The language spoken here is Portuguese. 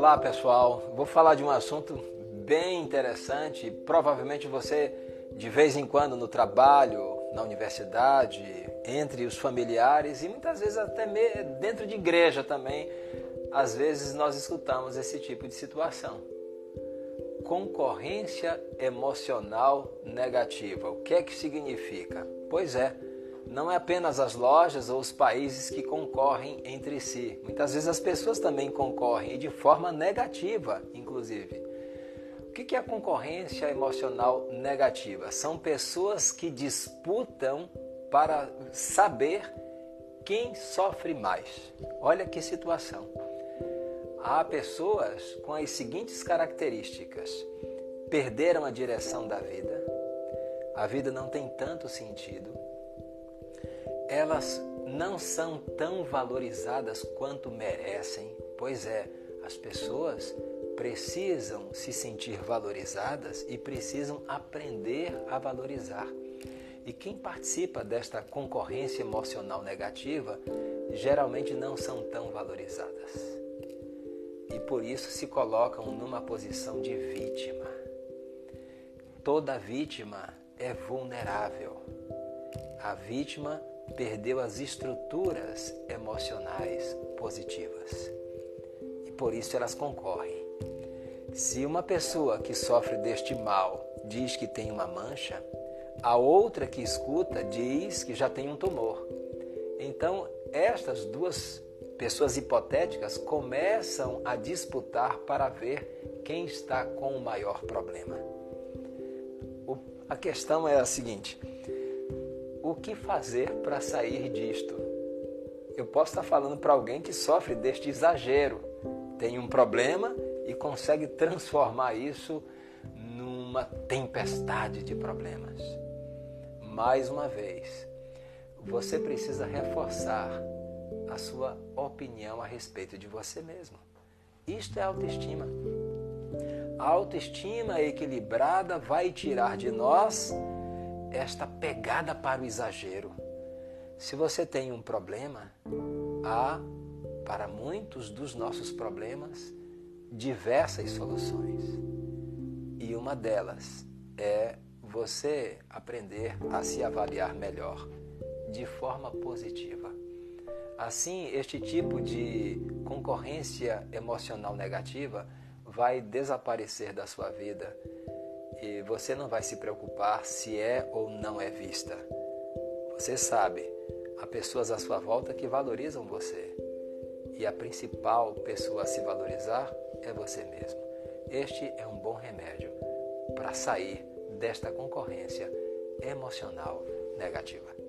Olá pessoal, vou falar de um assunto bem interessante. Provavelmente você, de vez em quando, no trabalho, na universidade, entre os familiares e muitas vezes até dentro de igreja também, às vezes nós escutamos esse tipo de situação. Concorrência emocional negativa. O que é que significa? Pois é, não é apenas as lojas ou os países que concorrem entre si. Muitas vezes as pessoas também concorrem e de forma negativa, inclusive. O que é a concorrência emocional negativa? São pessoas que disputam para saber quem sofre mais. Olha que situação. Há pessoas com as seguintes características: perderam a direção da vida, a vida não tem tanto sentido, elas não são tão valorizadas quanto merecem. Pois é, as pessoas precisam se sentir valorizadas e precisam aprender a valorizar. E quem participa desta concorrência emocional negativa geralmente não são tão valorizadas. E por isso se colocam numa posição de vítima. Toda vítima é vulnerável. A vítima perdeu as estruturas emocionais positivas. E por isso elas concorrem. Se uma pessoa que sofre deste mal diz que tem uma mancha, a outra que escuta diz que já tem um tumor. Então, estas duas pessoas hipotéticas começam a disputar para ver quem está com o maior problema. A questão é a seguinte: o que fazer para sair disto? Eu posso estar falando para alguém que sofre deste exagero, tem um problema e consegue transformar isso numa tempestade de problemas. Mais uma vez, você precisa reforçar a sua opinião a respeito de você mesmo. Isto é autoestima. A autoestima equilibrada vai tirar de nós esta pegada para o exagero. Se você tem um problema, há para muitos dos nossos problemas diversas soluções. E uma delas é você aprender a se avaliar melhor, de forma positiva. Assim, este tipo de concorrência emocional negativa vai desaparecer da sua vida e você não vai se preocupar se é ou não é vista. Você sabe, há pessoas à sua volta que valorizam você. E a principal pessoa a se valorizar é você mesmo. Este é um bom remédio para sair desta concorrência emocional negativa.